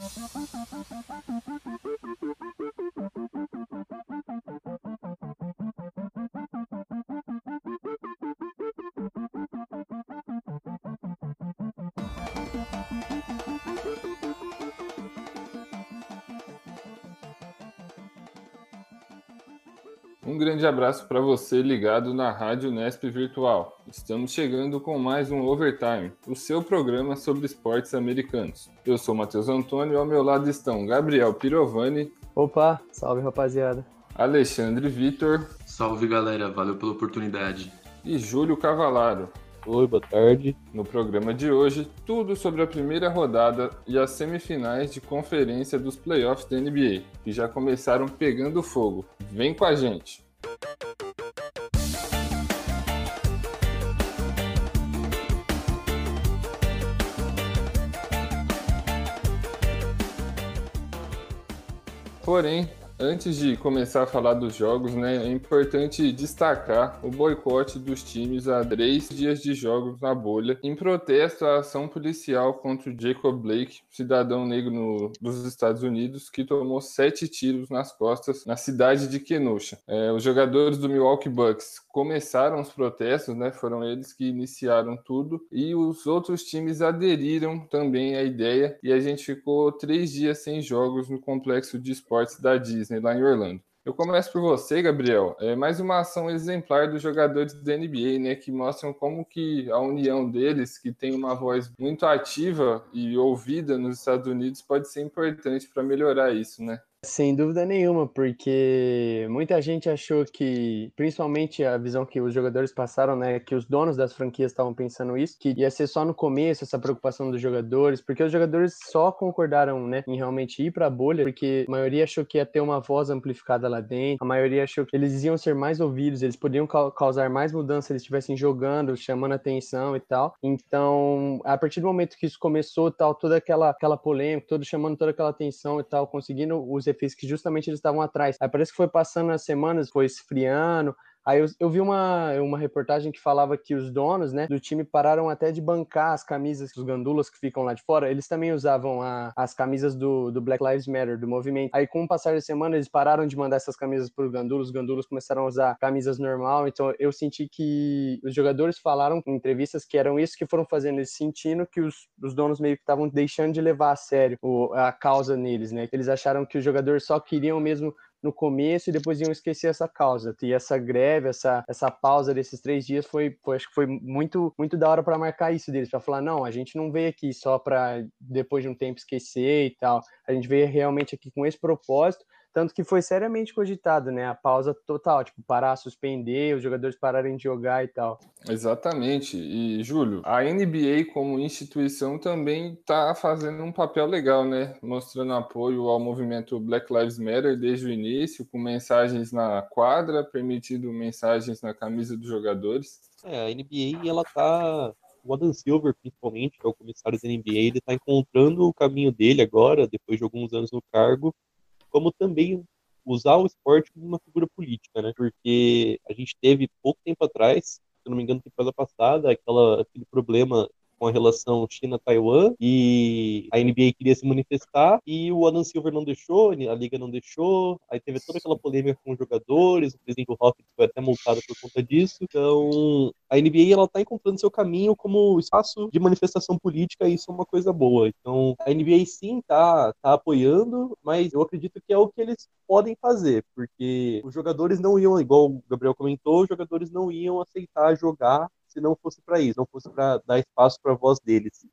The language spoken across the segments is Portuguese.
Thank you. Grande abraço para você ligado na Rádio Nesp Virtual. Estamos chegando com mais um Overtime, o seu programa sobre esportes americanos. Eu sou Matheus Antônio e ao meu lado estão Gabriel Pirovani. Opa, salve rapaziada. Alexandre Vitor. Salve galera, valeu pela oportunidade. E Júlio Cavalaro. Oi, boa tarde. No programa de hoje, tudo sobre a primeira rodada e as semifinais de conferência dos playoffs da NBA, que já começaram pegando fogo. Vem com a gente! Porém, Antes de começar a falar dos jogos, né, é importante destacar o boicote dos times a três dias de jogos na bolha, em protesto à ação policial contra o Jacob Blake, cidadão negro no, dos Estados Unidos, que tomou sete tiros nas costas na cidade de Kenosha. É, os jogadores do Milwaukee Bucks começaram os protestos, né, foram eles que iniciaram tudo, e os outros times aderiram também à ideia, e a gente ficou três dias sem jogos no complexo de esportes da Disney. Lá em Orlando. Eu começo por você, Gabriel. É mais uma ação exemplar dos jogadores da NBA, né, que mostram como que a união deles, que tem uma voz muito ativa e ouvida nos Estados Unidos, pode ser importante para melhorar isso, né? Sem dúvida nenhuma, porque muita gente achou que, principalmente a visão que os jogadores passaram, né, que os donos das franquias estavam pensando isso, que ia ser só no começo essa preocupação dos jogadores, porque os jogadores só concordaram, né, em realmente ir para a bolha, porque a maioria achou que ia ter uma voz amplificada lá dentro, a maioria achou que eles iam ser mais ouvidos, eles poderiam causar mais mudança se eles estivessem jogando, chamando atenção e tal. Então, a partir do momento que isso começou, tal, toda aquela aquela polêmica, todo chamando toda aquela atenção e tal, conseguindo os efeitos que justamente eles estavam atrás. Aí parece que foi passando as semanas, foi esfriando, Aí eu, eu, vi uma, uma reportagem que falava que os donos né, do time pararam até de bancar as camisas dos gandulas que ficam lá de fora. Eles também usavam a, as camisas do, do Black Lives Matter, do movimento. Aí, com o passar da semana, eles pararam de mandar essas camisas para os gandulos. Os gandulos começaram a usar camisas normal. Então, eu senti que os jogadores falaram em entrevistas que eram isso que foram fazendo, eles sentindo que os, os donos meio que estavam deixando de levar a sério o, a causa neles, né? Eles acharam que os jogadores só queriam mesmo no começo e depois iam esquecer essa causa. E essa greve, essa, essa pausa desses três dias foi, foi acho que foi muito, muito da hora para marcar isso deles, para falar, não, a gente não veio aqui só para depois de um tempo esquecer e tal. A gente veio realmente aqui com esse propósito tanto que foi seriamente cogitado, né? A pausa total, tipo, parar, suspender, os jogadores pararem de jogar e tal. Exatamente. E, Júlio, a NBA como instituição também está fazendo um papel legal, né? Mostrando apoio ao movimento Black Lives Matter desde o início, com mensagens na quadra, permitindo mensagens na camisa dos jogadores. É, a NBA, ela tá o Adam Silver, principalmente, que é o comissário da NBA, ele está encontrando o caminho dele agora, depois de alguns anos no cargo, como também usar o esporte como uma figura política, né? Porque a gente teve pouco tempo atrás, se não me engano, temporada passada, aquela, aquele problema com a relação China-Taiwan e a NBA queria se manifestar e o Adam Silver não deixou, a liga não deixou, aí teve toda aquela polêmica com os jogadores, o presidente do Rockets foi até multado por conta disso. Então, a NBA ela tá encontrando seu caminho como espaço de manifestação política e isso é uma coisa boa. Então, a NBA sim tá, tá apoiando, mas eu acredito que é o que eles podem fazer, porque os jogadores não iam, igual o Gabriel comentou, os jogadores não iam aceitar jogar se não fosse para isso, não fosse para dar espaço para a voz deles.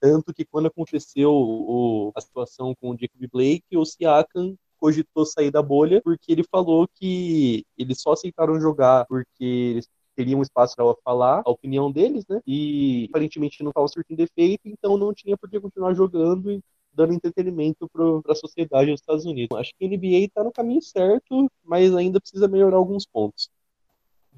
Tanto que quando aconteceu o, a situação com o Jacob Blake, o Siakam cogitou sair da bolha porque ele falou que eles só aceitaram jogar porque eles teriam espaço para falar a opinião deles, né? E aparentemente não estava surtindo efeito, então não tinha por que continuar jogando e dando entretenimento para a sociedade dos Estados Unidos. Acho que a NBA está no caminho certo, mas ainda precisa melhorar alguns pontos.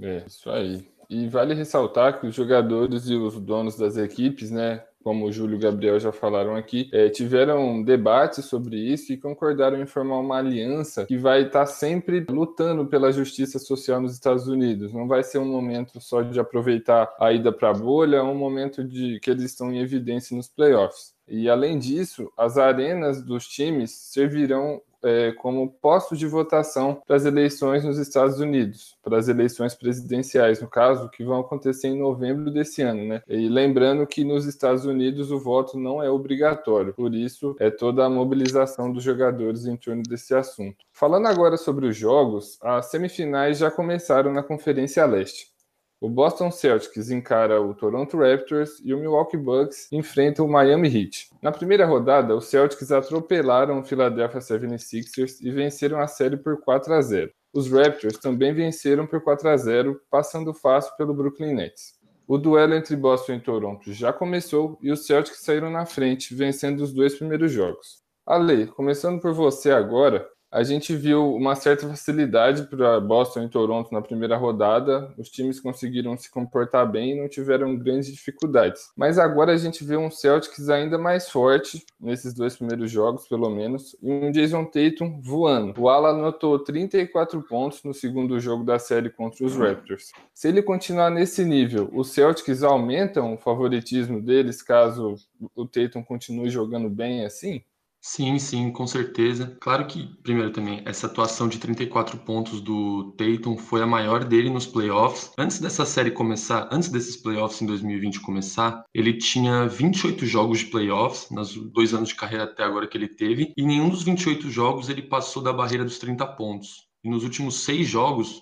É, isso aí. E vale ressaltar que os jogadores e os donos das equipes, né, como o Júlio e o Gabriel já falaram aqui, é, tiveram debates sobre isso e concordaram em formar uma aliança que vai estar sempre lutando pela justiça social nos Estados Unidos. Não vai ser um momento só de aproveitar a ida para a bolha, é um momento de que eles estão em evidência nos playoffs. E além disso, as arenas dos times servirão é, como postos de votação para as eleições nos Estados Unidos, para as eleições presidenciais, no caso, que vão acontecer em novembro desse ano, né? E lembrando que nos Estados Unidos o voto não é obrigatório, por isso é toda a mobilização dos jogadores em torno desse assunto. Falando agora sobre os jogos, as semifinais já começaram na Conferência Leste. O Boston Celtics encara o Toronto Raptors e o Milwaukee Bucks enfrentam o Miami Heat. Na primeira rodada, os Celtics atropelaram o Philadelphia 76ers e venceram a série por 4 a 0. Os Raptors também venceram por 4 a 0, passando fácil pelo Brooklyn Nets. O duelo entre Boston e Toronto já começou e os Celtics saíram na frente, vencendo os dois primeiros jogos. Ale, começando por você agora, a gente viu uma certa facilidade para Boston e Toronto na primeira rodada. Os times conseguiram se comportar bem e não tiveram grandes dificuldades. Mas agora a gente vê um Celtics ainda mais forte nesses dois primeiros jogos, pelo menos, e um Jason Tatum voando. O Ala anotou 34 pontos no segundo jogo da série contra os Raptors. Se ele continuar nesse nível, os Celtics aumentam o favoritismo deles caso o Tatum continue jogando bem assim? Sim, sim, com certeza. Claro que, primeiro também, essa atuação de 34 pontos do Tatum foi a maior dele nos playoffs. Antes dessa série começar, antes desses playoffs em 2020 começar, ele tinha 28 jogos de playoffs, nos dois anos de carreira até agora que ele teve, e nenhum dos 28 jogos ele passou da barreira dos 30 pontos. E nos últimos seis jogos,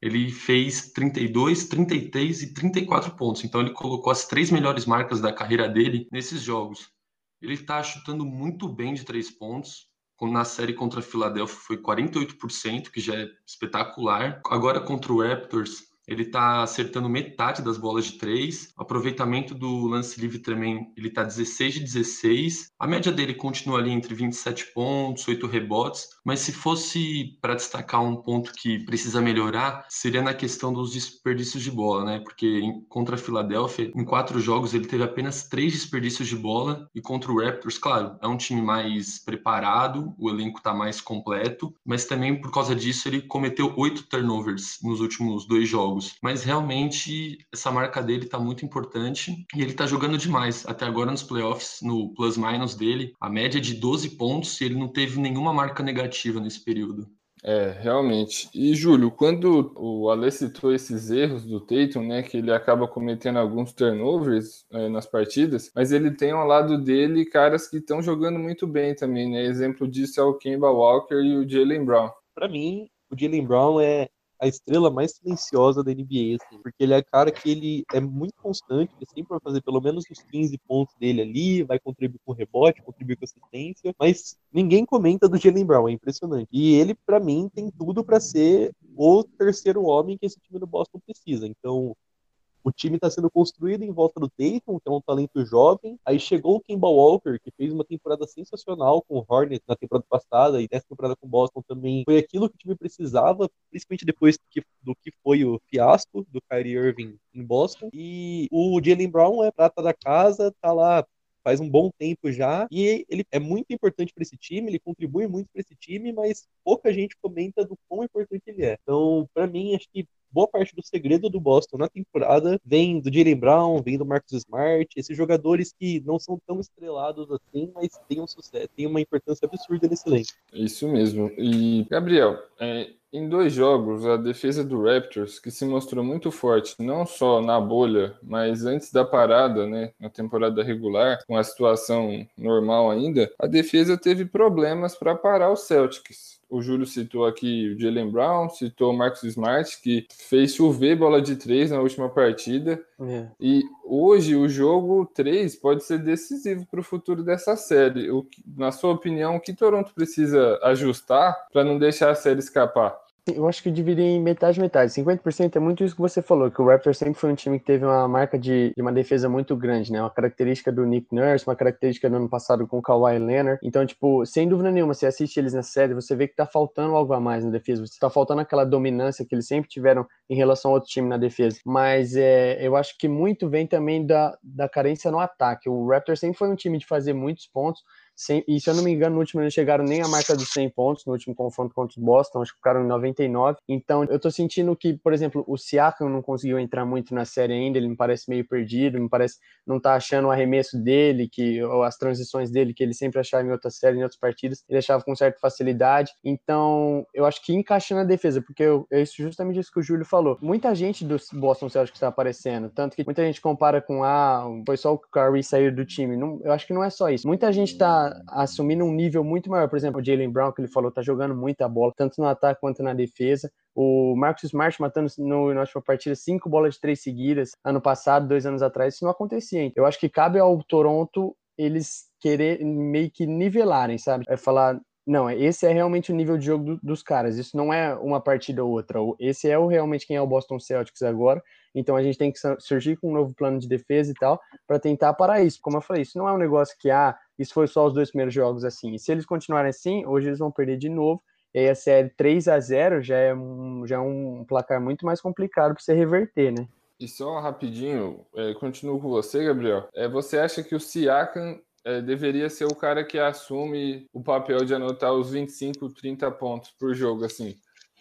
ele fez 32, 33 e 34 pontos. Então ele colocou as três melhores marcas da carreira dele nesses jogos. Ele está chutando muito bem de três pontos. Na série contra a Philadelphia foi 48%, que já é espetacular. Agora contra o Raptors, ele está acertando metade das bolas de três. O aproveitamento do lance livre também, ele está 16 de 16. A média dele continua ali entre 27 pontos, 8 rebotes. Mas se fosse para destacar um ponto que precisa melhorar, seria na questão dos desperdícios de bola, né? Porque contra a Filadélfia, em quatro jogos, ele teve apenas três desperdícios de bola. E contra o Raptors, claro, é um time mais preparado, o elenco está mais completo. Mas também por causa disso, ele cometeu oito turnovers nos últimos dois jogos jogos. Mas realmente essa marca dele tá muito importante e ele tá jogando demais. Até agora nos playoffs, no plus-minus dele, a média é de 12 pontos e ele não teve nenhuma marca negativa nesse período. É, realmente. E, Júlio, quando o Ale citou esses erros do Tatum, né, que ele acaba cometendo alguns turnovers é, nas partidas, mas ele tem ao lado dele caras que estão jogando muito bem também, né? Exemplo disso é o Kemba Walker e o Jalen Brown. Para mim, o Jalen Brown é, a estrela mais silenciosa da NBA, assim, porque ele é cara que ele é muito constante, ele sempre vai fazer pelo menos os 15 pontos dele ali, vai contribuir com rebote, contribuir com assistência, mas ninguém comenta do Jalen Brown, é impressionante. E ele, para mim, tem tudo para ser o terceiro homem que esse time do Boston precisa. Então, o time está sendo construído em volta do Tatum, que é um talento jovem. Aí chegou o Kemba Walker, que fez uma temporada sensacional com o Hornets na temporada passada e nessa temporada com o Boston também. Foi aquilo que o time precisava, principalmente depois do que, foi o fiasco do Kyrie Irving em Boston. E o Jalen Brown é prata da casa, tá lá faz um bom tempo já e ele é muito importante para esse time, ele contribui muito para esse time, mas pouca gente comenta do quão importante ele é. Então, para mim, acho que boa parte do segredo do Boston na temporada vem do Jalen Brown, vem do Marcus Smart, esses jogadores que não são tão estrelados assim, mas têm um sucesso, têm uma importância absurda nesse elenco. Isso mesmo. E, Gabriel, é, em dois jogos, a defesa do Raptors, que se mostrou muito forte, não só na bolha, mas antes da parada, né, na temporada regular, com a situação normal ainda, a defesa teve problemas para parar os Celtics o Júlio citou aqui o Jalen Brown, citou o Marcus Smart, que fez chover bola de três na última partida. É. E hoje o jogo 3 pode ser decisivo para o futuro dessa série. O, na sua opinião, o que Toronto precisa ajustar para não deixar a série escapar? Eu acho que dividir em metade metade. 50% é muito isso que você falou, que o Raptors sempre foi um time que teve uma marca de, de, uma defesa muito grande, né? Uma característica do Nick Nurse, uma característica do ano passado com o Kawhi Leonard. Então, tipo, sem dúvida nenhuma, você assiste eles na série, você vê que tá faltando algo a mais na defesa. Você tá faltando aquela dominância que eles sempre tiveram em relação ao outro time na defesa. Mas é, eu acho que muito vem também da, da carência no ataque. O Raptors sempre foi um time de fazer muitos pontos, e se eu não me engano, no último eles chegaram nem a marca dos 100 pontos, no último confronto contra o Boston, acho que ficaram em 99. Então, eu tô sentindo que, por exemplo, o Siakam não conseguiu entrar muito na série ainda, ele me parece meio perdido, me parece não tá achando o arremesso dele, que ou as transições dele, que ele sempre achava em outras séries, em outras partidas, ele achava com certa facilidade. Então, eu acho que encaixando a defesa, porque eu, é isso justamente isso que o Júlio falou. Muita gente do Boston Celtics está aparecendo, tanto que muita gente compara com ah, foi só o Curry sair do time. Não, eu acho que não é só isso. Muita gente está assumindo um nível muito maior. Por exemplo, o Jalen Brown, que ele falou, tá jogando muita bola, tanto no ataque quanto na defesa. O Marcus Smart matando no, na última partida cinco bolas de três seguidas ano passado, dois anos atrás, isso não acontecia. Eu acho que cabe ao Toronto eles querer meio que nivelarem, sabe? É falar, não, esse é realmente o nível de jogo do, dos caras. Isso não é uma partida ou outra. Esse é o realmente quem é o Boston Celtics agora. Então a gente tem que surgir com um novo plano de defesa e tal para tentar parar isso. Como eu falei, isso não é um negócio que ah, isso foi só os dois primeiros jogos assim. E se eles continuarem assim, hoje eles vão perder de novo. E aí a série 3 a 0 já é um, já é um placar muito mais complicado para você reverter, né? E só rapidinho, é, continuo com você, Gabriel. É, você acha que o Siakam é, deveria ser o cara que assume o papel de anotar os 25, 30 pontos por jogo, assim.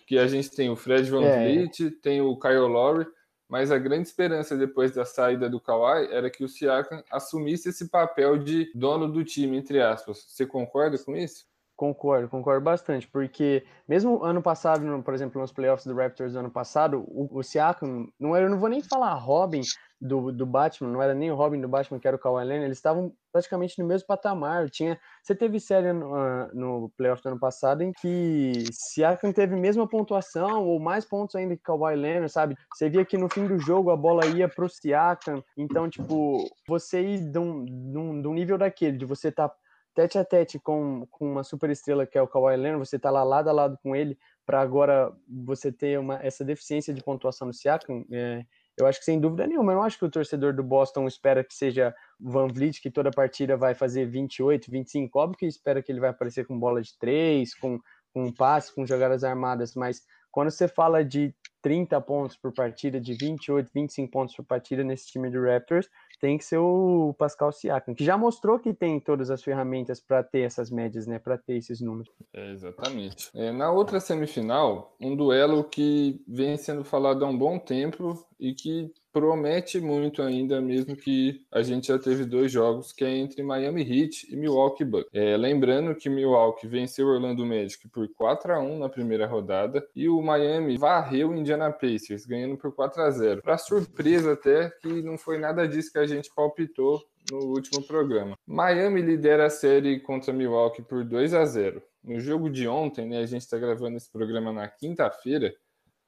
Que a gente tem o Fred Van é. Vliet, tem o Kyle Lowry, mas a grande esperança depois da saída do Kawhi era que o Siakam assumisse esse papel de dono do time, entre aspas. Você concorda com isso? Concordo, concordo bastante, porque mesmo ano passado, por exemplo, nos playoffs do Raptors do ano passado, o, o Siakam, não eu não vou nem falar Robin do, do Batman, não era nem o Robin do Batman, que era o Kawhi Leonard, eles estavam praticamente no mesmo patamar. Tinha, você teve série no, uh, no playoff do ano passado em que Siakam teve a mesma pontuação ou mais pontos ainda que Kawhi Leonard, sabe? Você via que no fim do jogo a bola ia pro Siakam, então, tipo, você ir de um, de um, de um nível daquele, de você estar tá tete a tete com, com uma super estrela que é o Kawhi Leonard, você tá lá lado a lado com ele, para agora você ter uma, essa deficiência de pontuação no Siakam, é, eu acho que sem dúvida nenhuma, eu não acho que o torcedor do Boston espera que seja Van Vliet, que toda partida vai fazer 28, 25, óbvio que espera que ele vai aparecer com bola de três, com, com passe, com jogadas armadas, mas quando você fala de 30 pontos por partida, de 28, 25 pontos por partida nesse time do Raptors, tem que ser o Pascal Siakam, que já mostrou que tem todas as ferramentas para ter essas médias, né, para ter esses números. É, exatamente. É, na outra semifinal, um duelo que vem sendo falado há um bom tempo e que promete muito ainda, mesmo que a gente já teve dois jogos, que é entre Miami Heat e Milwaukee Bucks. É, lembrando que Milwaukee venceu Orlando Magic por 4 a 1 na primeira rodada e o Miami varreu Indiana Pacers, ganhando por 4 a 0 Para surpresa até que não foi nada disso que a gente palpitou no último programa. Miami lidera a série contra Milwaukee por 2 a 0 No jogo de ontem, né, a gente está gravando esse programa na quinta-feira,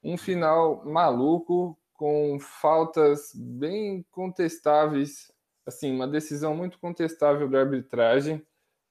um final maluco com faltas bem contestáveis, assim, uma decisão muito contestável da arbitragem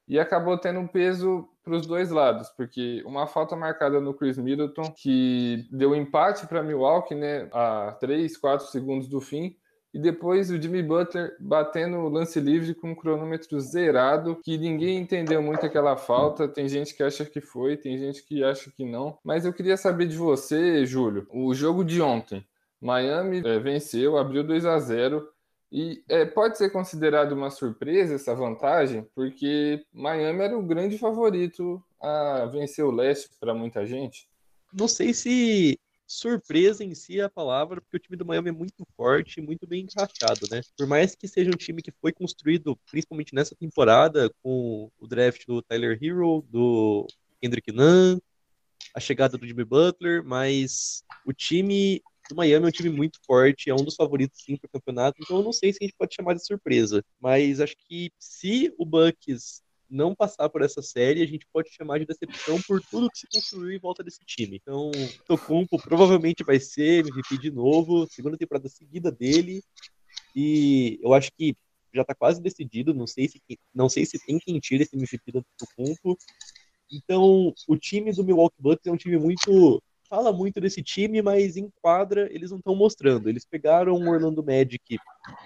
e acabou tendo um peso para os dois lados, porque uma falta marcada no Chris Middleton que deu empate para Milwaukee, né, a 3, 4 segundos do fim, e depois o Jimmy Butler batendo o lance livre com o cronômetro zerado, que ninguém entendeu muito aquela falta. Tem gente que acha que foi, tem gente que acha que não. Mas eu queria saber de você, Júlio, o jogo de ontem. Miami é, venceu, abriu 2 a 0 e é, pode ser considerado uma surpresa essa vantagem, porque Miami era o grande favorito a vencer o leste para muita gente. Não sei se surpresa em si é a palavra, porque o time do Miami é muito forte muito bem encaixado, né? Por mais que seja um time que foi construído, principalmente nessa temporada, com o draft do Tyler Hero, do Kendrick Nunn, a chegada do Jimmy Butler, mas o time do Miami é um time muito forte, é um dos favoritos sim para o campeonato, então eu não sei se a gente pode chamar de surpresa, mas acho que se o Bucks não passar por essa série, a gente pode chamar de decepção por tudo que se construiu em volta desse time. Então, Tocumpo provavelmente vai ser MVP de novo, segunda temporada seguida dele, e eu acho que já está quase decidido, não sei se não sei se tem quem tira esse MVP do Tocumpo. Então, o time do Milwaukee Bucks é um time muito fala muito desse time, mas em quadra eles não estão mostrando. Eles pegaram o Orlando Magic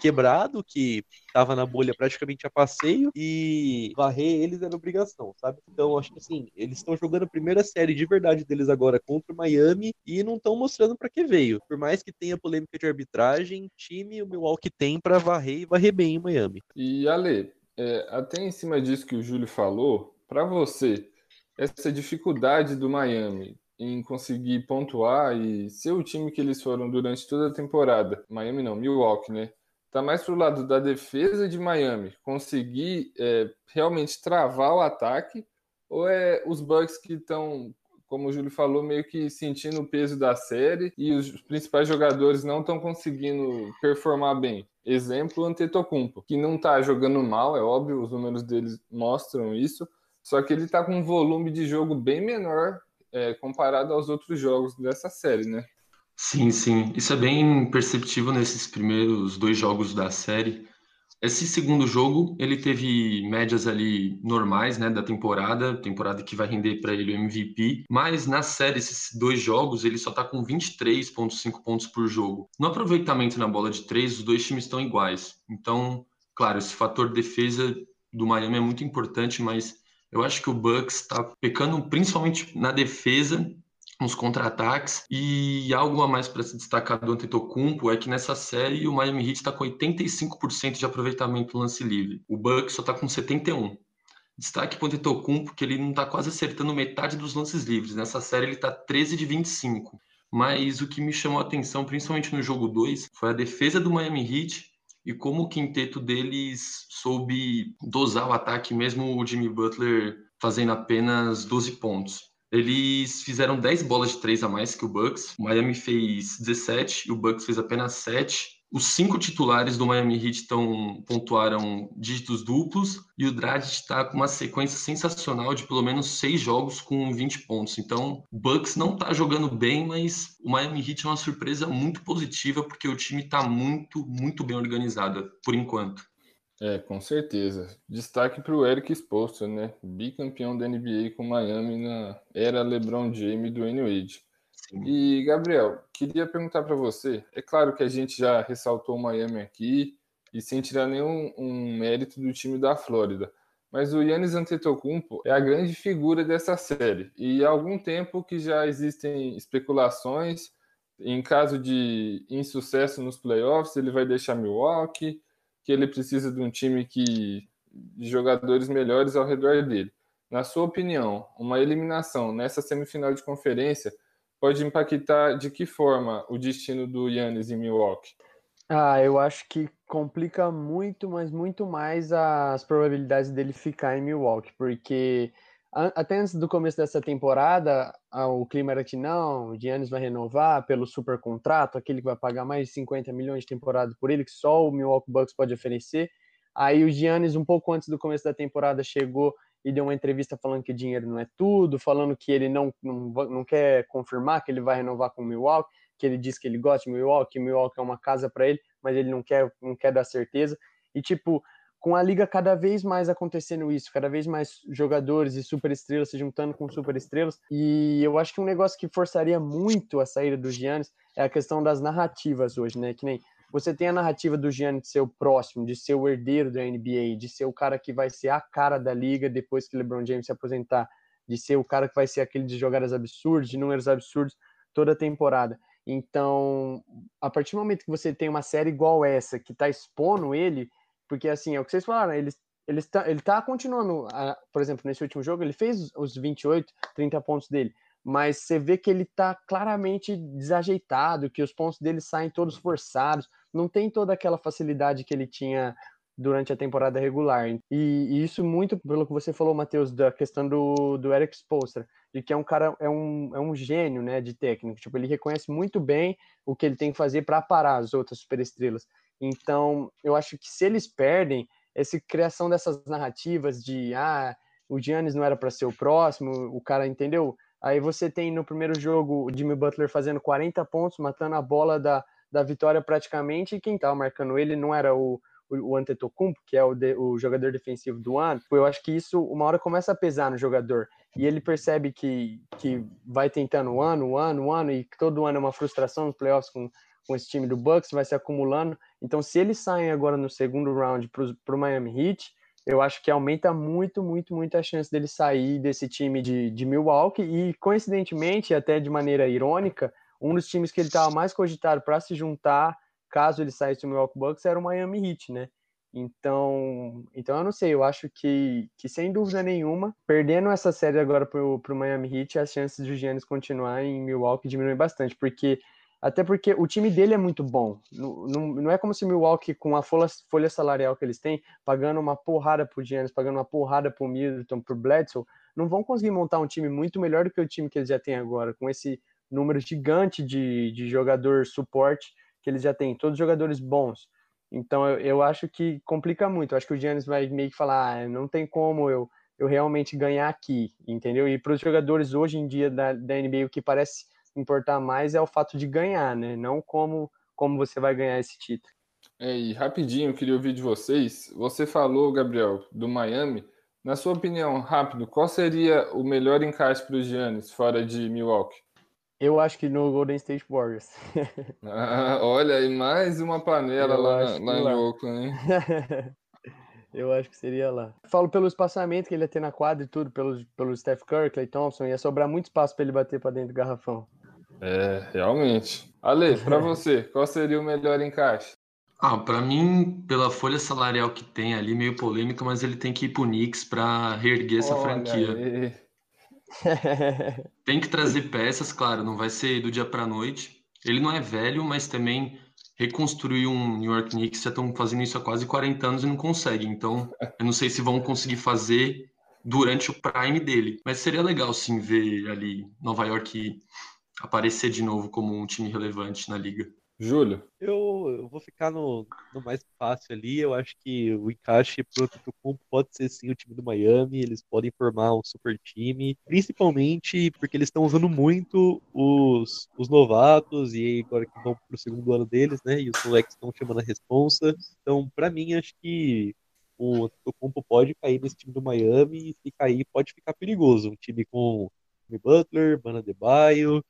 quebrado, que estava na bolha praticamente a passeio, e varrer eles era obrigação, sabe? Então, acho que assim, eles estão jogando a primeira série de verdade deles agora contra o Miami e não estão mostrando para que veio. Por mais que tenha polêmica de arbitragem, time o Milwaukee tem para varrer e varrer bem em Miami. E Ale, é, até em cima disso que o Júlio falou, para você, essa dificuldade do Miami em conseguir pontuar e ser o time que eles foram durante toda a temporada, Miami não, Milwaukee, né? Tá mais pro lado da defesa de Miami, conseguir é, realmente travar o ataque, ou é os Bucks que estão, como o Júlio falou, meio que sentindo o peso da série e os principais jogadores não estão conseguindo performar bem? Exemplo, Antetokounmpo, que não tá jogando mal, é óbvio, os números deles mostram isso, só que ele tá com um volume de jogo bem menor é, comparado aos outros jogos dessa série, né? Sim, sim. Isso é bem perceptível nesses primeiros dois jogos da série. Esse segundo jogo, ele teve médias ali normais, né, da temporada, temporada que vai render para ele o MVP, mas na série, esses dois jogos, ele só tá com 23,5 pontos por jogo. No aproveitamento na bola de três, os dois times estão iguais. Então, claro, esse fator defesa do Miami é muito importante, mas eu acho que o Bucks está pecando principalmente na defesa, nos contra-ataques. E algo a mais para se destacar do Antetokounmpo é que nessa série o Miami Heat está com 85% de aproveitamento no lance livre. O Bucks só está com 71%. Destaque para o Antetokounmpo que ele não está quase acertando metade dos lances livres. Nessa série ele está 13 de 25. Mas o que me chamou a atenção, principalmente no jogo 2, foi a defesa do Miami Heat e como o quinteto deles soube dosar o ataque, mesmo o Jimmy Butler fazendo apenas 12 pontos. Eles fizeram 10 bolas de 3 a mais que o Bucks. O Miami fez 17 e o Bucks fez apenas 7. Os cinco titulares do Miami Heat tão, pontuaram dígitos duplos e o Dragic está com uma sequência sensacional de pelo menos seis jogos com 20 pontos. Então, o Bucks não está jogando bem, mas o Miami Heat é uma surpresa muito positiva porque o time está muito, muito bem organizado por enquanto. É, com certeza. Destaque para o Eric Spoelstra, né? Bicampeão da NBA com Miami na era LeBron James do Dwayne E, Gabriel, queria perguntar para você. É claro que a gente já ressaltou o Miami aqui, e sem tirar nenhum um mérito do time da Flórida. Mas o Yannis Antetokounmpo é a grande figura dessa série. E há algum tempo que já existem especulações. Em caso de insucesso nos playoffs, ele vai deixar Milwaukee, que ele precisa de um time que de jogadores melhores ao redor dele. Na sua opinião, uma eliminação nessa semifinal de conferência pode impactar de que forma o destino do Yannis em Milwaukee? Ah, eu acho que complica muito, mas muito mais as probabilidades dele ficar em Milwaukee, porque até antes do começo dessa temporada, o clima era que não, o Giannis vai renovar pelo super contrato, aquele que vai pagar mais de 50 milhões de temporada por ele, que só o Milwaukee Bucks pode oferecer. Aí o Giannis, um pouco antes do começo da temporada, chegou e deu uma entrevista falando que dinheiro não é tudo, falando que ele não, não, não quer confirmar que ele vai renovar com o Milwaukee, que ele diz que ele gosta de Milwaukee, que Milwaukee é uma casa para ele, mas ele não quer, não quer dar certeza. E tipo, com a liga cada vez mais acontecendo isso, cada vez mais jogadores e superestrelas se juntando com superestrelas, e eu acho que um negócio que forçaria muito a saída do Giannis é a questão das narrativas hoje, né? Que nem você tem a narrativa do Gianni de ser o próximo, de ser o herdeiro da NBA, de ser o cara que vai ser a cara da liga depois que LeBron James se aposentar, de ser o cara que vai ser aquele de jogadas absurdas, de números absurdos toda a temporada. Então, a partir do momento que você tem uma série igual essa, que tá expondo ele, porque assim, é o que vocês falaram, ele, ele, tá, ele tá continuando, a, por exemplo, nesse último jogo, ele fez os 28, 30 pontos dele, mas você vê que ele tá claramente desajeitado, que os pontos dele saem todos forçados, não tem toda aquela facilidade que ele tinha durante a temporada regular. E, e isso muito pelo que você falou, Matheus, da questão do, do Eric Spoelstra, de que é um cara, é um, é um gênio, né, de técnico. Tipo, ele reconhece muito bem o que ele tem que fazer para parar as outras superestrelas. Então, eu acho que se eles perdem, essa criação dessas narrativas de, ah, o Giannis não era para ser o próximo, o cara, entendeu? Aí você tem no primeiro jogo o Jimmy Butler fazendo 40 pontos, matando a bola da, da vitória praticamente, e quem estava marcando ele não era o, o, Antetokounmpo, que é o, de, o jogador defensivo do ano, eu acho que isso uma hora começa a pesar no jogador, e ele percebe que, que vai tentando ano, ano, ano, e todo ano é uma frustração nos playoffs com, com esse time do Bucks, vai se acumulando, então se eles saem agora no segundo round para o Miami Heat, eu acho que aumenta muito, muito, muito a chance dele sair desse time de, de Milwaukee, e coincidentemente, até de maneira irônica, um dos times que ele estava mais cogitado para se juntar, caso ele saísse do Milwaukee Bucks, era o Miami Heat, né? Então, então eu não sei, eu acho que, que sem dúvida nenhuma, perdendo essa série agora pro, pro Miami Heat, as chances de Giannis continuar em Milwaukee diminuem bastante, porque até porque o time dele é muito bom. Não, não, não é como se Milwaukee, com a folha, folha salarial que eles têm, pagando uma porrada pro Giannis, pagando uma porrada pro Middleton, pro Bledsoe, não vão conseguir montar um time muito melhor do que o time que eles já têm agora, com esse número gigante de, de jogador suporte que eles já têm, todos jogadores bons. Então eu, eu acho que complica muito. Eu acho que o Giannis vai meio que falar, ah, não tem como eu, eu realmente ganhar aqui, entendeu? E para os jogadores hoje em dia da, da NBA, o que parece importar mais é o fato de ganhar, né? Não como, como você vai ganhar esse título. É, e rapidinho, eu queria ouvir de vocês. Você falou, Gabriel, do Miami. Na sua opinião, rápido, qual seria o melhor encaixe para o Giannis fora de Milwaukee? Eu acho que no Golden State Warriors. ah, olha aí, mais uma panela eu lá, lá em Oakland, hein? eu acho que seria lá. Falo pelo espaçamento que ele ia ter na quadra e tudo, pelo, pelo Steph Curry, Clay Thompson, ia sobrar muito espaço para ele bater para dentro do garrafão. É, realmente. Ale, para você, qual seria o melhor encaixe? Ah, para mim, pela folha salarial que tem ali, meio polêmica, mas ele tem que ir pro Knicks para reerguer essa Olha franquia. Aí. tem que trazer peças, claro, não vai ser do dia para noite. Ele não é velho, mas também reconstruir um New York Knicks já estão fazendo isso há quase 40 anos e não conseguem. Então, eu não sei se vão conseguir fazer durante o prime dele. Mas seria legal sim ver ali Nova York aparecer de novo como um time relevante na liga. Júlio? Eu, eu vou ficar no, no, mais fácil ali. Eu acho que o encaixe pro Antetokounmpo pode ser sim o time do Miami. Eles podem formar um super time, principalmente porque eles estão usando muito os, os novatos e agora que vão pro segundo ano deles, né? E os moleques estão chamando a responsa. Então, para mim, acho que o Antetokounmpo pode cair nesse time do Miami e se cair pode ficar perigoso. Um time com Jimmy Butler, Bana Debaio,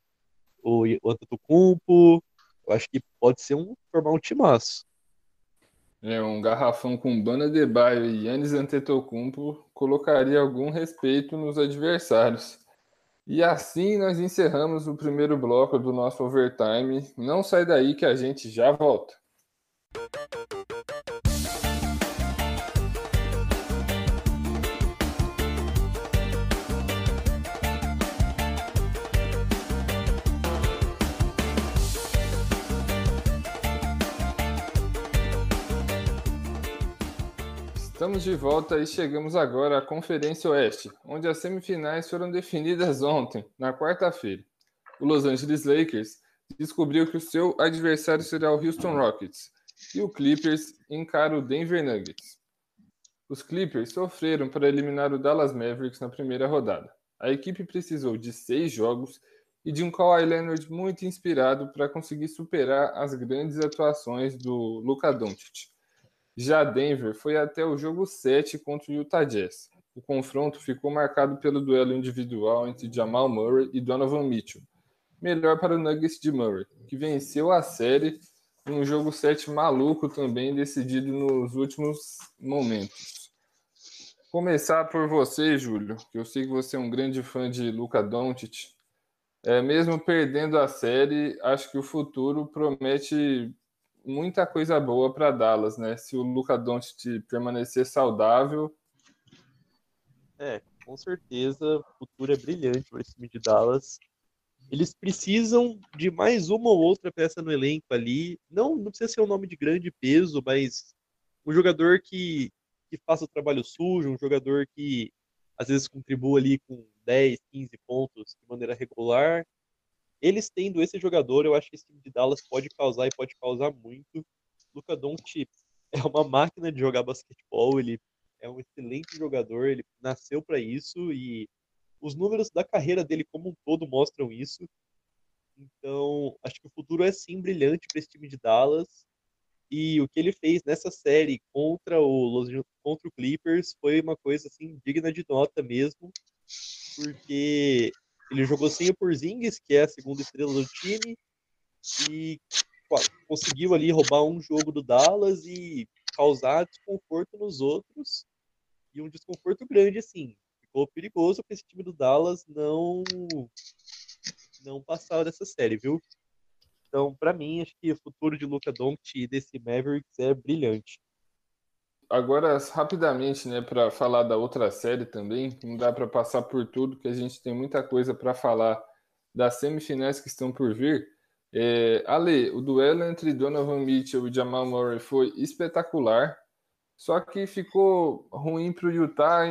o, o Antetokounmpo, eu acho que pode ser um formar um timaço. É, um garrafão com Bana de Baio e Yannis Antetokounmpo colocaria algum respeito nos adversários. E assim nós encerramos o primeiro bloco do nosso overtime. Não sai daí que a gente já volta. Estamos de volta e chegamos agora à Conferência Oeste, onde as semifinais foram definidas ontem, na quarta-feira. O Los Angeles Lakers descobriu que o seu adversário será o Houston Rockets e o Clippers encara o Denver Nuggets. Os Clippers sofreram para eliminar o Dallas Mavericks na primeira rodada. A equipe precisou de seis jogos e de um Kawhi Leonard muito inspirado para conseguir superar as grandes atuações do Luka Doncic. Já Denver foi até o jogo 7 contra o Utah Jazz. O confronto ficou marcado pelo duelo individual entre Jamal Murray e Donovan Mitchell. Melhor para o Nuggets de Murray, que venceu a série num jogo 7 maluco também, decidido nos últimos momentos. Começar por você, Júlio, que eu sei que você é um grande fã de Luca Doncic. É, mesmo perdendo a série, acho que o futuro promete muita coisa boa para Dallas, né? Se o Luca Doncic permanecer saudável. É, com certeza, o futuro é brilhante para esse time de Dallas. Eles precisam de mais uma ou outra peça no elenco ali. Não, não precisa ser um nome de grande peso, mas um jogador que, que faça o trabalho sujo, um jogador que às vezes contribua ali com 10, 15 pontos de maneira regular eles tendo esse jogador, eu acho que esse time de Dallas pode causar e pode causar muito. Luca Doncic é uma máquina de jogar basquetebol, ele é um excelente jogador, ele nasceu para isso e os números da carreira dele como um todo mostram isso. Então, acho que o futuro é sim brilhante para esse time de Dallas. E o que ele fez nessa série contra o contra o Clippers foi uma coisa assim digna de nota mesmo, porque ele jogou sem o Porzingis, que é a segunda estrela do time, e conseguiu ali roubar um jogo do Dallas e causar desconforto nos outros. E um desconforto grande, assim. Ficou perigoso para esse time do Dallas não não passar dessa série, viu? Então, para mim, acho que o futuro de Luca Doncic e desse Mavericks é brilhante. Agora rapidamente, né, para falar da outra série também, não dá para passar por tudo, que a gente tem muita coisa para falar das semifinais que estão por vir. É, Ale, o duelo entre Donovan Mitchell e Jamal Murray foi espetacular, só que ficou ruim para o Utah.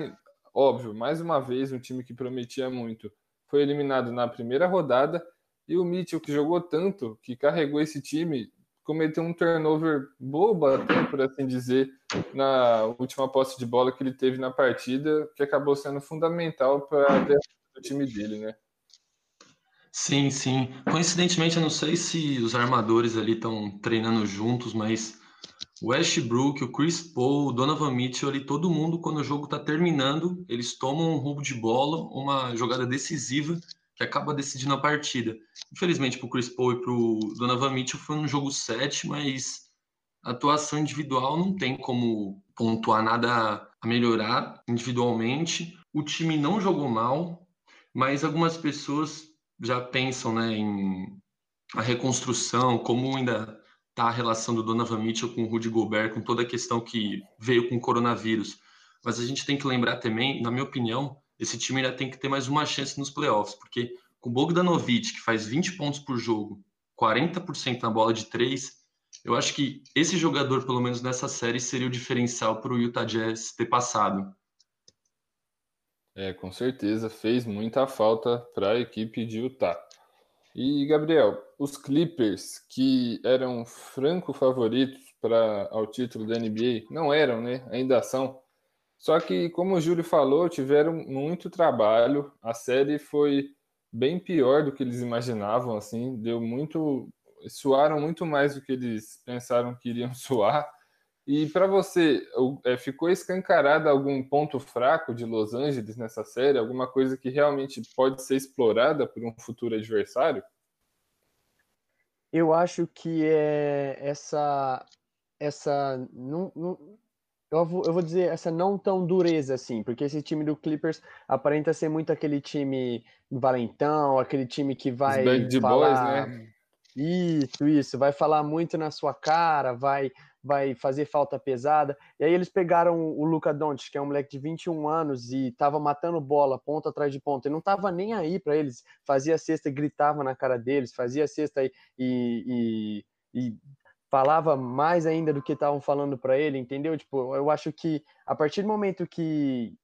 Óbvio, mais uma vez, um time que prometia muito foi eliminado na primeira rodada. E o Mitchell, que jogou tanto, que carregou esse time, cometeu um turnover bobo, até, por assim dizer, na última posse de bola que ele teve na partida, que acabou sendo fundamental para o time dele, né? Sim, sim. Coincidentemente, eu não sei se os armadores ali estão treinando juntos, mas o Westbrook, o Chris Paul, o Donovan Mitchell, ali, todo mundo, quando o jogo está terminando, eles tomam um roubo de bola, uma jogada decisiva que acaba decidindo a partida. Infelizmente, para o Chris Paul e para o Donovan Mitchell foi um jogo 7, mas a atuação individual não tem como pontuar nada a melhorar individualmente. O time não jogou mal, mas algumas pessoas já pensam né, em a reconstrução, como ainda está a relação do Donovan Mitchell com o Rudy Gobert, com toda a questão que veio com o coronavírus. Mas a gente tem que lembrar também, na minha opinião, esse time ainda tem que ter mais uma chance nos playoffs, porque com o Bogdanovic, que faz 20 pontos por jogo, 40% na bola de 3, eu acho que esse jogador, pelo menos nessa série, seria o diferencial para o Utah Jazz ter passado. É, com certeza fez muita falta para a equipe de Utah. E Gabriel, os Clippers, que eram franco favoritos para ao título da NBA, não eram, né? Ainda são. Só que, como o Júlio falou, tiveram muito trabalho. A série foi bem pior do que eles imaginavam, assim, deu muito, suaram muito mais do que eles pensaram que iriam suar. E para você, é, ficou escancarado algum ponto fraco de Los Angeles nessa série? Alguma coisa que realmente pode ser explorada por um futuro adversário? Eu acho que é essa essa não, não, eu vou, eu vou dizer essa não tão dureza assim, porque esse time do Clippers aparenta ser muito aquele time valentão, aquele time que vai de falar... boys, né? Isso, isso, vai falar muito na sua cara, vai vai fazer falta pesada. E aí eles pegaram o Luca Doncic, que é um moleque de 21 anos e tava matando bola ponta atrás de ponta, e não tava nem aí para eles. Fazia cesta e gritava na cara deles, fazia cesta e, e, e falava mais ainda do que estavam falando para ele, entendeu? Tipo, eu acho que a partir do momento que,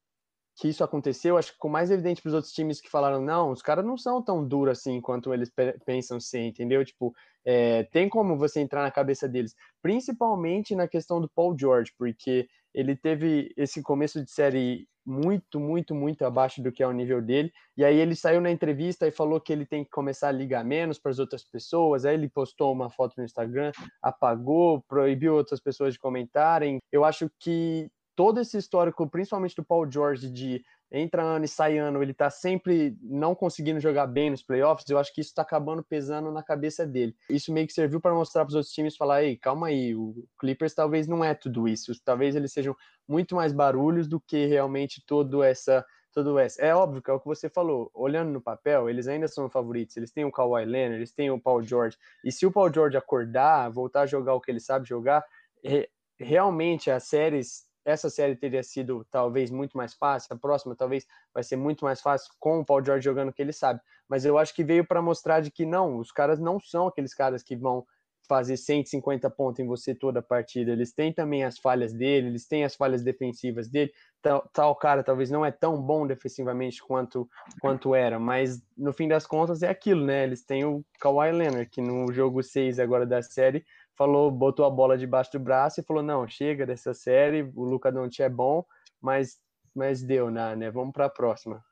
que isso aconteceu, acho que ficou mais evidente para os outros times que falaram, não, os caras não são tão duros assim quanto eles pensam ser, entendeu? Tipo, é, tem como você entrar na cabeça deles, principalmente na questão do Paul George, porque ele teve esse começo de série muito, muito, muito abaixo do que é o nível dele. E aí ele saiu na entrevista e falou que ele tem que começar a ligar menos para as outras pessoas. Aí ele postou uma foto no Instagram, apagou, proibiu outras pessoas de comentarem. Eu acho que todo esse histórico, principalmente do Paul George, de entra ano e sai ano, ele tá sempre não conseguindo jogar bem nos playoffs, eu acho que isso tá acabando pesando na cabeça dele. Isso meio que serviu para mostrar para os outros times falar, ei, calma aí, o Clippers talvez não é tudo isso, talvez eles sejam muito mais barulhos do que realmente todo essa tudo essa. É óbvio que é o que você falou, olhando no papel, eles ainda são favoritos, eles têm o Kawhi Leonard, eles têm o Paul George, e se o Paul George acordar, voltar a jogar o que ele sabe jogar, realmente as séries essa série teria sido talvez muito mais fácil, a próxima talvez vai ser muito mais fácil com o Paul George jogando o que ele sabe. Mas eu acho que veio para mostrar de que não, os caras não são aqueles caras que vão fazer 150 pontos em você toda a partida. Eles têm também as falhas dele, eles têm as falhas defensivas dele. Tal, tal cara talvez não é tão bom defensivamente quanto quanto era, mas no fim das contas é aquilo, né? Eles têm o Kawhi Leonard, que no jogo 6 agora da série falou, botou a bola debaixo do braço e falou: não, chega dessa série, o Luca Doncic é bom, mas, mas deu, né? né? Vamos para a próxima.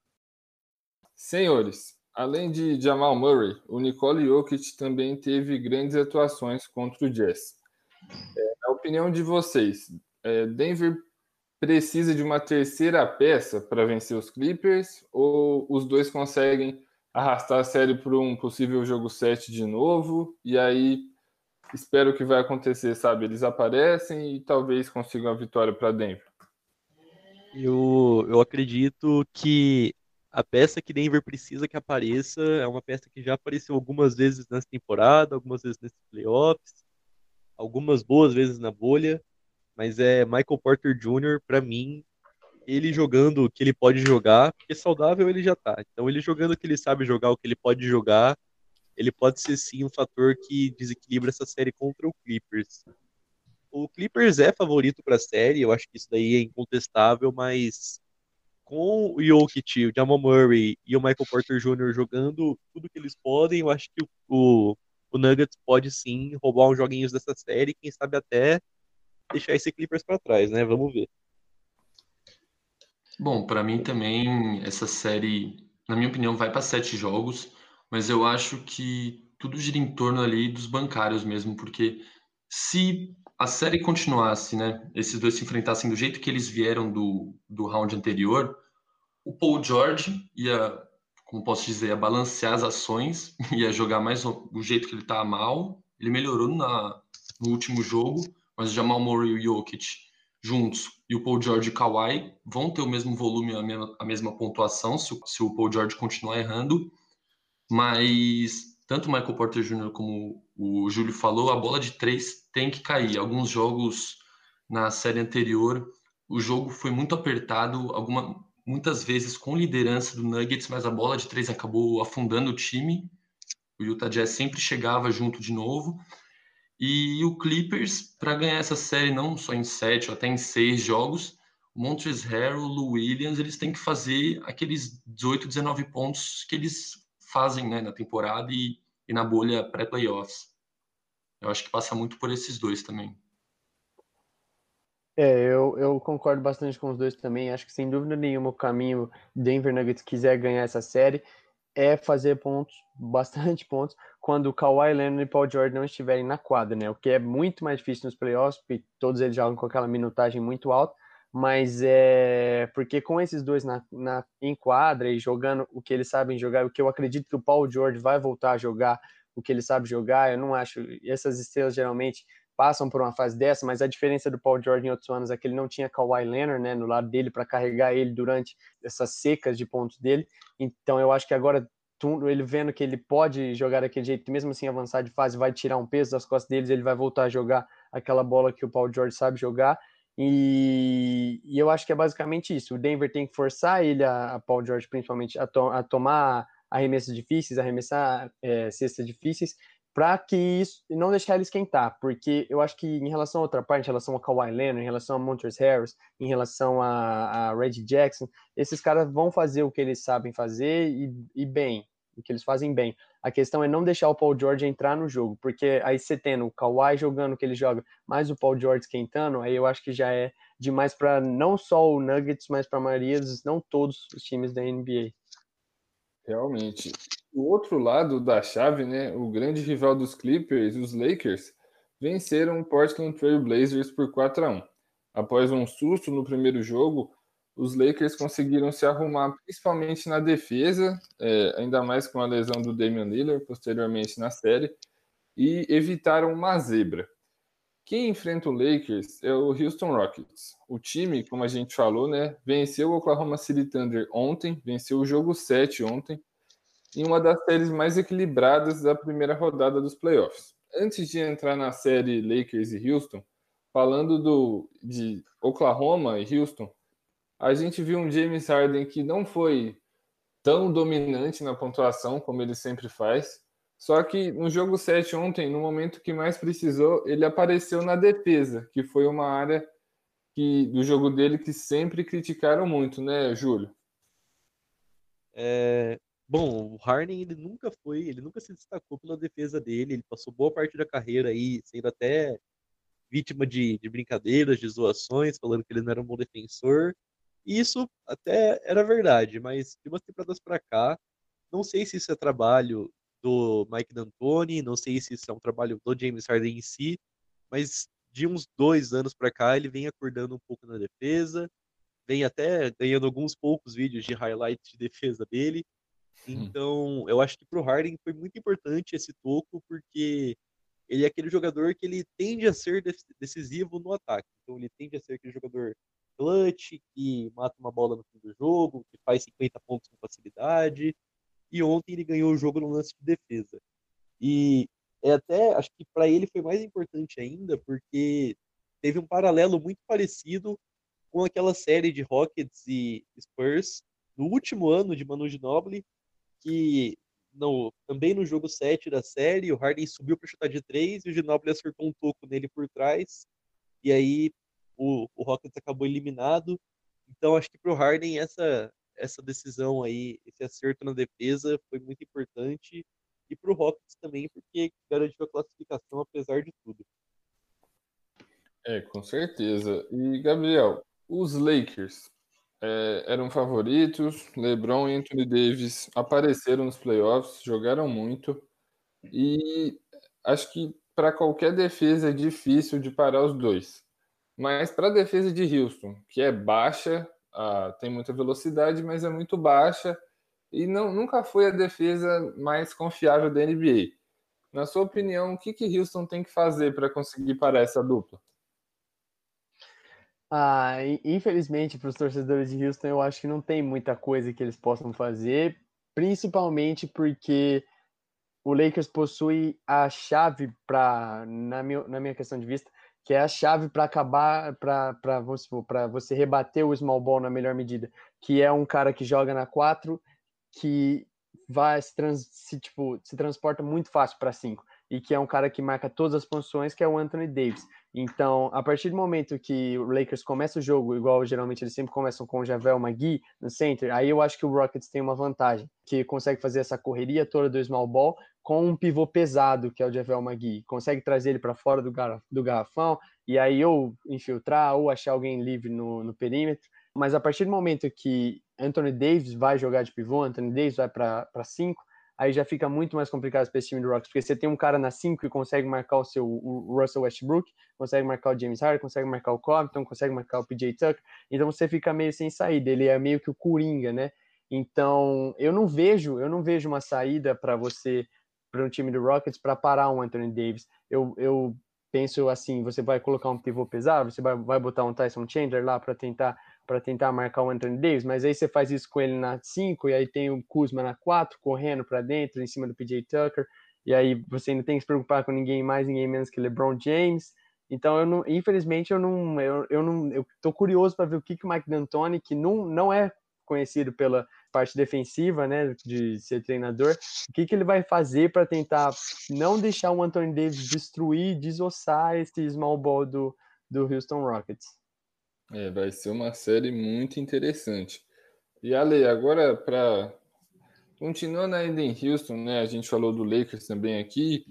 Senhores, além de Jamal Murray, o Nicole Jokic também teve grandes atuações contra o Jazz. É, na opinião de vocês, é, Denver precisa de uma terceira peça para vencer os Clippers ou os dois conseguem arrastar a série para um possível jogo 7 de novo e aí espero que vai acontecer, sabe? Eles aparecem e talvez consigam a vitória para Denver. Eu, eu acredito que a peça que Denver precisa que apareça é uma peça que já apareceu algumas vezes nessa temporada, algumas vezes nesses playoffs, algumas boas vezes na bolha, mas é Michael Porter Jr., para mim, ele jogando o que ele pode jogar, porque saudável ele já tá. Então, ele jogando o que ele sabe jogar, o que ele pode jogar, ele pode ser sim um fator que desequilibra essa série contra o Clippers. O Clippers é favorito para a série, eu acho que isso daí é incontestável, mas com o Jokic, o Jamal Murray e o Michael Porter Jr. jogando tudo que eles podem, eu acho que o, o Nuggets pode sim roubar uns joguinhos dessa série, quem sabe até deixar esse Clippers para trás, né? Vamos ver. Bom, para mim também essa série, na minha opinião, vai para sete jogos, mas eu acho que tudo gira em torno ali dos bancários mesmo, porque se a série continuasse, né, esses dois se enfrentassem do jeito que eles vieram do, do round anterior, o Paul George ia, como posso dizer, ia balancear as ações, ia jogar mais do jeito que ele tá mal. Ele melhorou na, no último jogo, mas o Jamal Murray e o Jokic juntos e o Paul George e o Kawhi vão ter o mesmo volume, a mesma, a mesma pontuação se, se o Paul George continuar errando. Mas tanto o Michael Porter Jr. como o Júlio falou, a bola de três tem que cair. Alguns jogos na série anterior, o jogo foi muito apertado, alguma, muitas vezes com liderança do Nuggets, mas a bola de três acabou afundando o time. O Utah Jazz sempre chegava junto de novo. E o Clippers, para ganhar essa série não só em sete, ou até em seis jogos, o Montrezl Harrell, o Williams, eles têm que fazer aqueles 18, 19 pontos que eles fazem né, na temporada e, e na bolha pré-playoffs. Eu acho que passa muito por esses dois também. É, eu, eu concordo bastante com os dois também. Acho que sem dúvida nenhuma o caminho Denver Nuggets quiser ganhar essa série é fazer pontos, bastante pontos, quando o Kawhi Leonard e Paul George não estiverem na quadra, né? O que é muito mais difícil nos playoffs, porque todos eles jogam com aquela minutagem muito alta, mas é porque com esses dois na, na, em quadra e jogando o que eles sabem jogar, o que eu acredito que o Paul George vai voltar a jogar, o que ele sabe jogar, eu não acho. Essas estrelas geralmente passam por uma fase dessa, mas a diferença do Paul George em outros anos é que ele não tinha Kawhi Leonard, né, no lado dele para carregar ele durante essas secas de pontos dele. Então eu acho que agora ele vendo que ele pode jogar daquele jeito, mesmo assim avançar de fase, vai tirar um peso das costas deles, ele vai voltar a jogar aquela bola que o Paul George sabe jogar. E, e eu acho que é basicamente isso. O Denver tem que forçar ele, a, a Paul George principalmente, a, to, a tomar arremessos difíceis, arremessar é, cestas difíceis, para que isso não deixar ele esquentar, porque eu acho que em relação a outra parte, em relação a Kawhi Leonard, em relação a Montrezl Harris, em relação a, a Reggie Jackson, esses caras vão fazer o que eles sabem fazer e, e, bem, o que eles fazem bem. A questão é não deixar o Paul George entrar no jogo, porque aí você tendo o Kawhi jogando o que ele joga, mais o Paul George esquentando, aí eu acho que já é demais para não só o Nuggets, mas para a maioria não todos os times da NBA. Realmente. O outro lado da chave, né, o grande rival dos Clippers, os Lakers, venceram o Portland Trail Blazers por 4 a 1. Após um susto no primeiro jogo, os Lakers conseguiram se arrumar principalmente na defesa, é, ainda mais com a lesão do Damian Lillard posteriormente na série, e evitaram uma zebra. Quem enfrenta o Lakers é o Houston Rockets. O time, como a gente falou, né, venceu o Oklahoma City Thunder ontem, venceu o jogo 7 ontem, em uma das séries mais equilibradas da primeira rodada dos playoffs. Antes de entrar na série Lakers e Houston, falando do, de Oklahoma e Houston, a gente viu um James Harden que não foi tão dominante na pontuação como ele sempre faz. Só que no jogo 7 ontem, no momento que mais precisou, ele apareceu na defesa, que foi uma área que, do jogo dele que sempre criticaram muito, né, Júlio? É, Bom, o Harden ele nunca foi, ele nunca se destacou pela defesa dele, ele passou boa parte da carreira aí sendo até vítima de, de brincadeiras, de zoações, falando que ele não era um bom defensor. E isso até era verdade, mas de umas temporadas para cá, não sei se isso é trabalho do Mike D'Antoni, não sei se isso é um trabalho do James Harden em si, mas de uns dois anos para cá ele vem acordando um pouco na defesa, vem até ganhando alguns poucos vídeos de highlight de defesa dele, Hum. Então, eu acho que para o Harden foi muito importante esse toco, porque ele é aquele jogador que ele tende a ser decisivo no ataque. Então, ele tende a ser aquele jogador clutch, que mata uma bola no fim do jogo, que faz 50 pontos com facilidade. E ontem ele ganhou o jogo no lance de defesa. E é até, acho que para ele foi mais importante ainda, porque teve um paralelo muito parecido com aquela série de Rockets e Spurs no último ano de Manu Ginobili, que no, também no jogo 7 da série, o Harden subiu para chutar de 3 e o Ginobili acertou um toco nele por trás, e aí o, o Rockets acabou eliminado. Então acho que para o Harden essa, essa decisão aí, esse acerto na defesa foi muito importante, e para o Rockets também, porque garantiu a classificação apesar de tudo. É, com certeza. E, Gabriel, os Lakers é, eram favoritos, LeBron e Anthony Davis apareceram nos playoffs, jogaram muito, e acho que para qualquer defesa é difícil de parar os dois. Mas para a defesa de Houston, que é baixa, ah, tem muita velocidade, mas é muito baixa, e não, nunca foi a defesa mais confiável da NBA. Na sua opinião, o que, que Houston tem que fazer para conseguir parar essa dupla? Ah, infelizmente, para os torcedores de Houston, eu acho que não tem muita coisa que eles possam fazer, principalmente porque o Lakers possui a chave para, na na minha questão de vista, que é a chave para acabar, para você rebater o small ball na melhor medida, que é um cara que joga na 4, que vai se, trans, se, tipo, se transporta muito fácil para 5 e que é um cara que marca todas as posições, que é o Anthony Davis. Então, a partir do momento que o Lakers começa o jogo, igual geralmente eles sempre começam com o Javel McGee no center, aí eu acho que o Rockets tem uma vantagem, que consegue fazer essa correria toda do small ball com um pivô pesado, que é o Javel McGee. Consegue trazer ele para fora do, gar do garrafão e aí ou infiltrar ou achar alguém livre no, no perímetro. Mas a partir do momento que Anthony Davis vai jogar de pivô, Anthony Davis vai para 5, aí já fica muito mais complicado para esse time do Rockets, porque você tem um cara na 5 que consegue marcar o seu o Russell Westbrook, consegue marcar o James Harden, consegue marcar o Covington, consegue marcar o PJ Tucker, então você fica meio sem saída, ele é meio que o Coringa, né? Então, eu não vejo, eu não vejo uma saída para você para um time do Rockets para parar um Anthony Davis. Eu, eu penso assim, você vai colocar um pivô pesado, você vai, vai botar um Tyson Chandler lá para tentar para tentar marcar o Anthony Davis, mas aí você faz isso com ele na 5 e aí tem o Kuzma na 4 correndo para dentro em cima do PJ Tucker e aí você não tem que se preocupar com ninguém mais, ninguém menos que LeBron James. Então eu não, infelizmente eu não eu, eu não eu tô curioso para ver o que que o Mike D'Antoni, que não não é conhecido pela parte defensiva, né, de ser treinador, o que que ele vai fazer para tentar não deixar o Anthony Davis destruir, desossar esse small ball do do Houston Rockets. É, vai ser uma série muito interessante. E Ale, agora para continuando ainda em Houston, né? A gente falou do Lakers também aqui.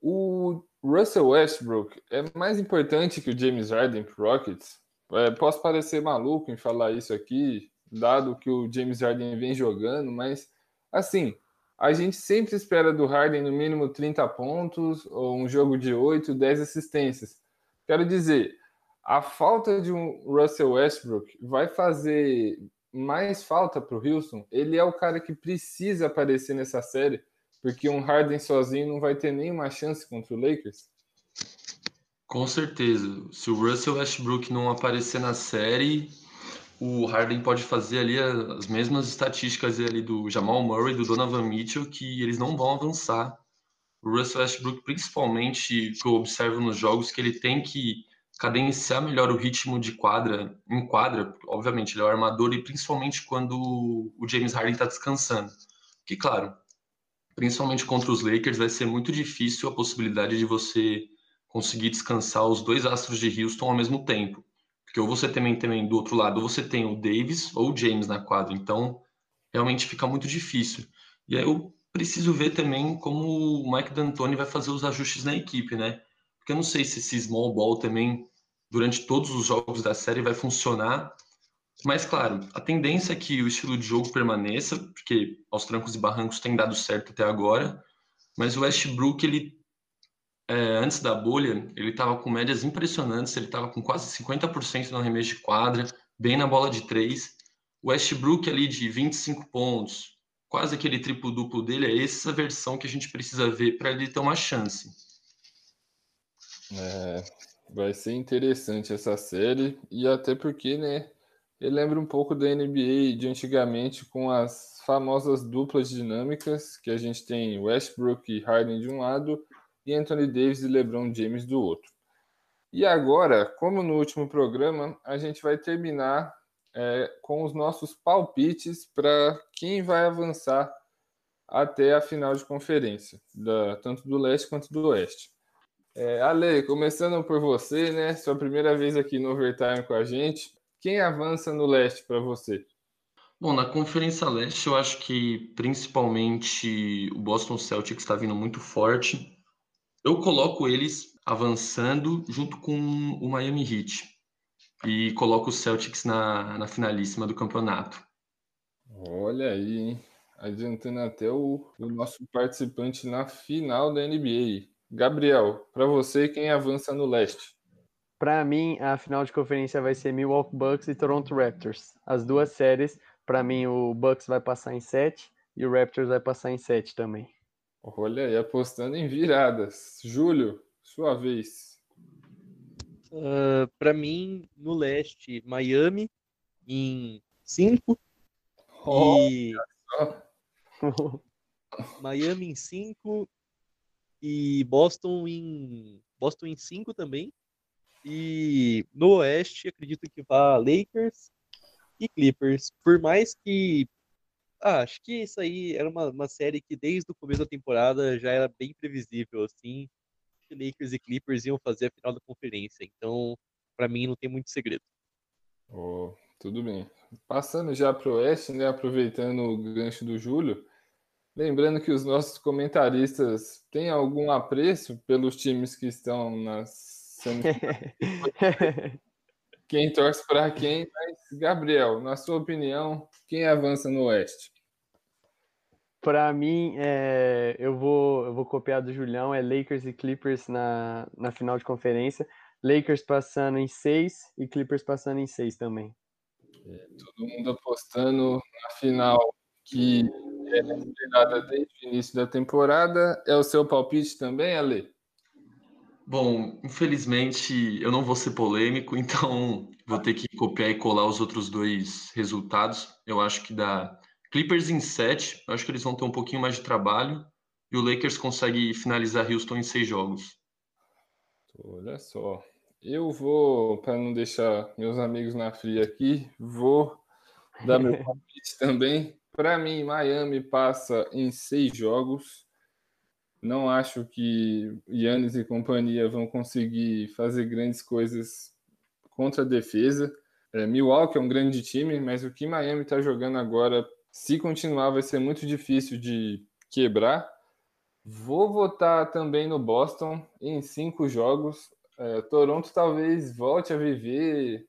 O Russell Westbrook é mais importante que o James Harden para Rockets. É, posso parecer maluco em falar isso aqui, dado que o James Harden vem jogando, mas assim, a gente sempre espera do Harden no mínimo 30 pontos ou um jogo de 8, 10 assistências. Quero dizer, a falta de um Russell Westbrook vai fazer mais falta para o Houston. Ele é o cara que precisa aparecer nessa série, porque um Harden sozinho não vai ter nenhuma chance contra o Lakers. Com certeza. Se o Russell Westbrook não aparecer na série, o Harden pode fazer ali as mesmas estatísticas ali do Jamal Murray, do Donovan Mitchell, que eles não vão avançar. O Russell Westbrook, principalmente, que eu observo nos jogos, que ele tem que cadenciar melhor o ritmo de quadra, em quadra, obviamente, ele é o armador e principalmente quando o James Harden está descansando. Que, claro, principalmente contra os Lakers, vai ser muito difícil a possibilidade de você conseguir descansar os dois astros de Houston ao mesmo tempo. Porque ou você também tem do outro lado, ou você tem o Davis ou o James na quadra. Então, realmente fica muito difícil. E aí eu preciso ver também como o Mike D'Antoni vai fazer os ajustes na equipe, né? Porque eu não sei se esse small ball também, durante todos os jogos da série, vai funcionar. Mas, claro, a tendência é que o estilo de jogo permaneça, porque aos trancos e barrancos tem dado certo até agora. Mas o Westbrook, ele, é, antes da bolha, ele estava com médias impressionantes, ele estava com quase 50% no arremesso de quadra, bem na bola de três. O Westbrook ali de 25 pontos, quase aquele triplo-duplo dele, é essa versão que a gente precisa ver para ele ter uma chance. É, vai ser interessante essa série, e até porque, né, ele lembra um pouco da NBA de antigamente com as famosas duplas dinâmicas, que a gente tem Westbrook e Harden de um lado, e Anthony Davis e LeBron James do outro. E agora, como no último programa, a gente vai terminar é, com os nossos palpites para quem vai avançar até a final de conferência, da, tanto do leste quanto do oeste. É, Ale, começando por você, né? Sua primeira vez aqui no Overtime com a gente. Quem avança no leste para você? Bom, na Conferência Leste, eu acho que principalmente o Boston Celtics está vindo muito forte. Eu coloco eles avançando junto com o Miami Heat e coloco o Celtics na, na finalíssima do campeonato. Olha aí, hein? adiantando até o, o nosso participante na final da NBA. Gabriel, para você, quem avança no leste? Para mim, a final de conferência vai ser Milwaukee Bucks e Toronto Raptors. As duas séries, para mim, o Bucks vai passar em 7 e o Raptors vai passar em 7 também. Olha aí, apostando em viradas. Júlio, sua vez. Uh, ah, para mim, no leste, Miami em 5 oh, e Miami em 5 e Boston em Boston em 5 também. E no Oeste, acredito que vá Lakers e Clippers. Por mais que ah, acho que isso aí era uma, uma série que desde o começo da temporada já era bem previsível assim. Que Lakers e Clippers iam fazer a final da conferência. Então, para mim não tem muito segredo. Oh, tudo bem. Passando já para o Oeste, né, aproveitando o gancho do Júlio, Lembrando que os nossos comentaristas têm algum apreço pelos times que estão nas quem torce para quem, mas Gabriel, na sua opinião, quem avança no Oeste? Para mim, é, eu, vou, eu vou copiar do Julião, é Lakers e Clippers na, na final de conferência. Lakers passando em seis e Clippers passando em seis também. É, todo mundo apostando na final que é desde o início da temporada. É o seu palpite também, Ale? Bom, infelizmente eu não vou ser polêmico, então vou ter que copiar e colar os outros dois resultados. Eu acho que dá Clippers em 7, eu acho que eles vão ter um pouquinho mais de trabalho, e o Lakers consegue finalizar Houston em seis jogos. Olha só. Eu vou, para não deixar meus amigos na fria aqui, vou dar meu palpite também. Para mim, Miami passa em seis jogos. Não acho que Yannis e companhia vão conseguir fazer grandes coisas contra a defesa. É, Milwaukee é um grande time, mas o que Miami está jogando agora, se continuar, vai ser muito difícil de quebrar. Vou votar também no Boston em cinco jogos. É, Toronto talvez volte a viver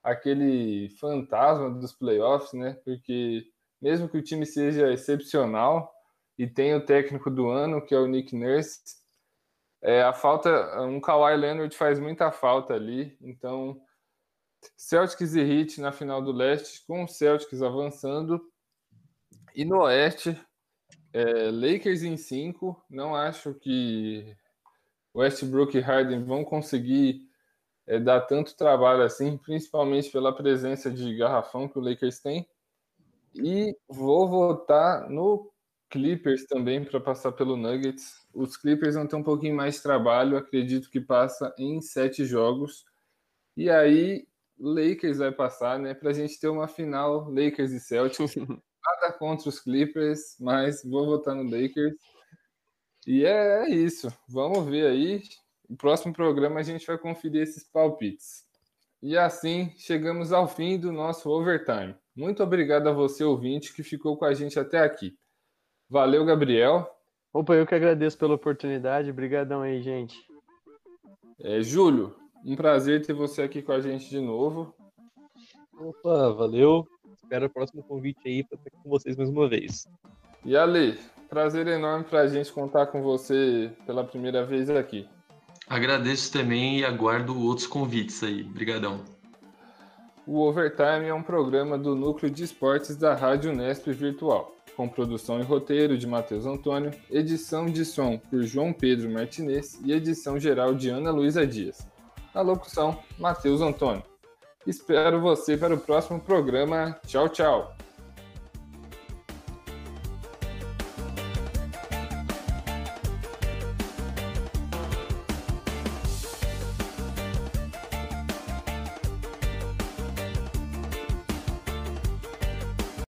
aquele fantasma dos playoffs, né? Porque mesmo que o time seja excepcional e tenha o técnico do ano, que é o Nick Nurse, é, a falta, um Kawhi Leonard faz muita falta ali, então Celtics e Heat na final do leste, com o Celtics avançando, e no oeste, é, Lakers em 5, não acho que Westbrook e Harden vão conseguir é, dar tanto trabalho assim, principalmente pela presença de garrafão que o Lakers tem. E vou votar no Clippers também para passar pelo Nuggets. Os Clippers vão ter um pouquinho mais de trabalho, acredito que passa em sete jogos. E aí, Lakers vai passar, né? Para a gente ter uma final Lakers e Celtics. Nada contra os Clippers, mas vou votar no Lakers. E é, é isso. Vamos ver aí. No próximo programa a gente vai conferir esses palpites. E assim chegamos ao fim do nosso overtime. Muito obrigado a você, ouvinte, que ficou com a gente até aqui. Valeu, Gabriel. Opa, eu que agradeço pela oportunidade. Obrigadão aí, gente. É, Júlio, um prazer ter você aqui com a gente de novo. Opa, valeu. Espero o próximo convite aí para estar com vocês mais uma vez. E Ale, prazer enorme para a gente contar com você pela primeira vez aqui. Agradeço também e aguardo outros convites aí. Obrigadão. O Overtime é um programa do Núcleo de Esportes da Rádio Nesp Virtual, com produção e roteiro de Matheus Antônio, edição de som por João Pedro Martinez e edição geral de Ana Luísa Dias. Na locução, Matheus Antônio. Espero você para o próximo programa. Tchau, tchau!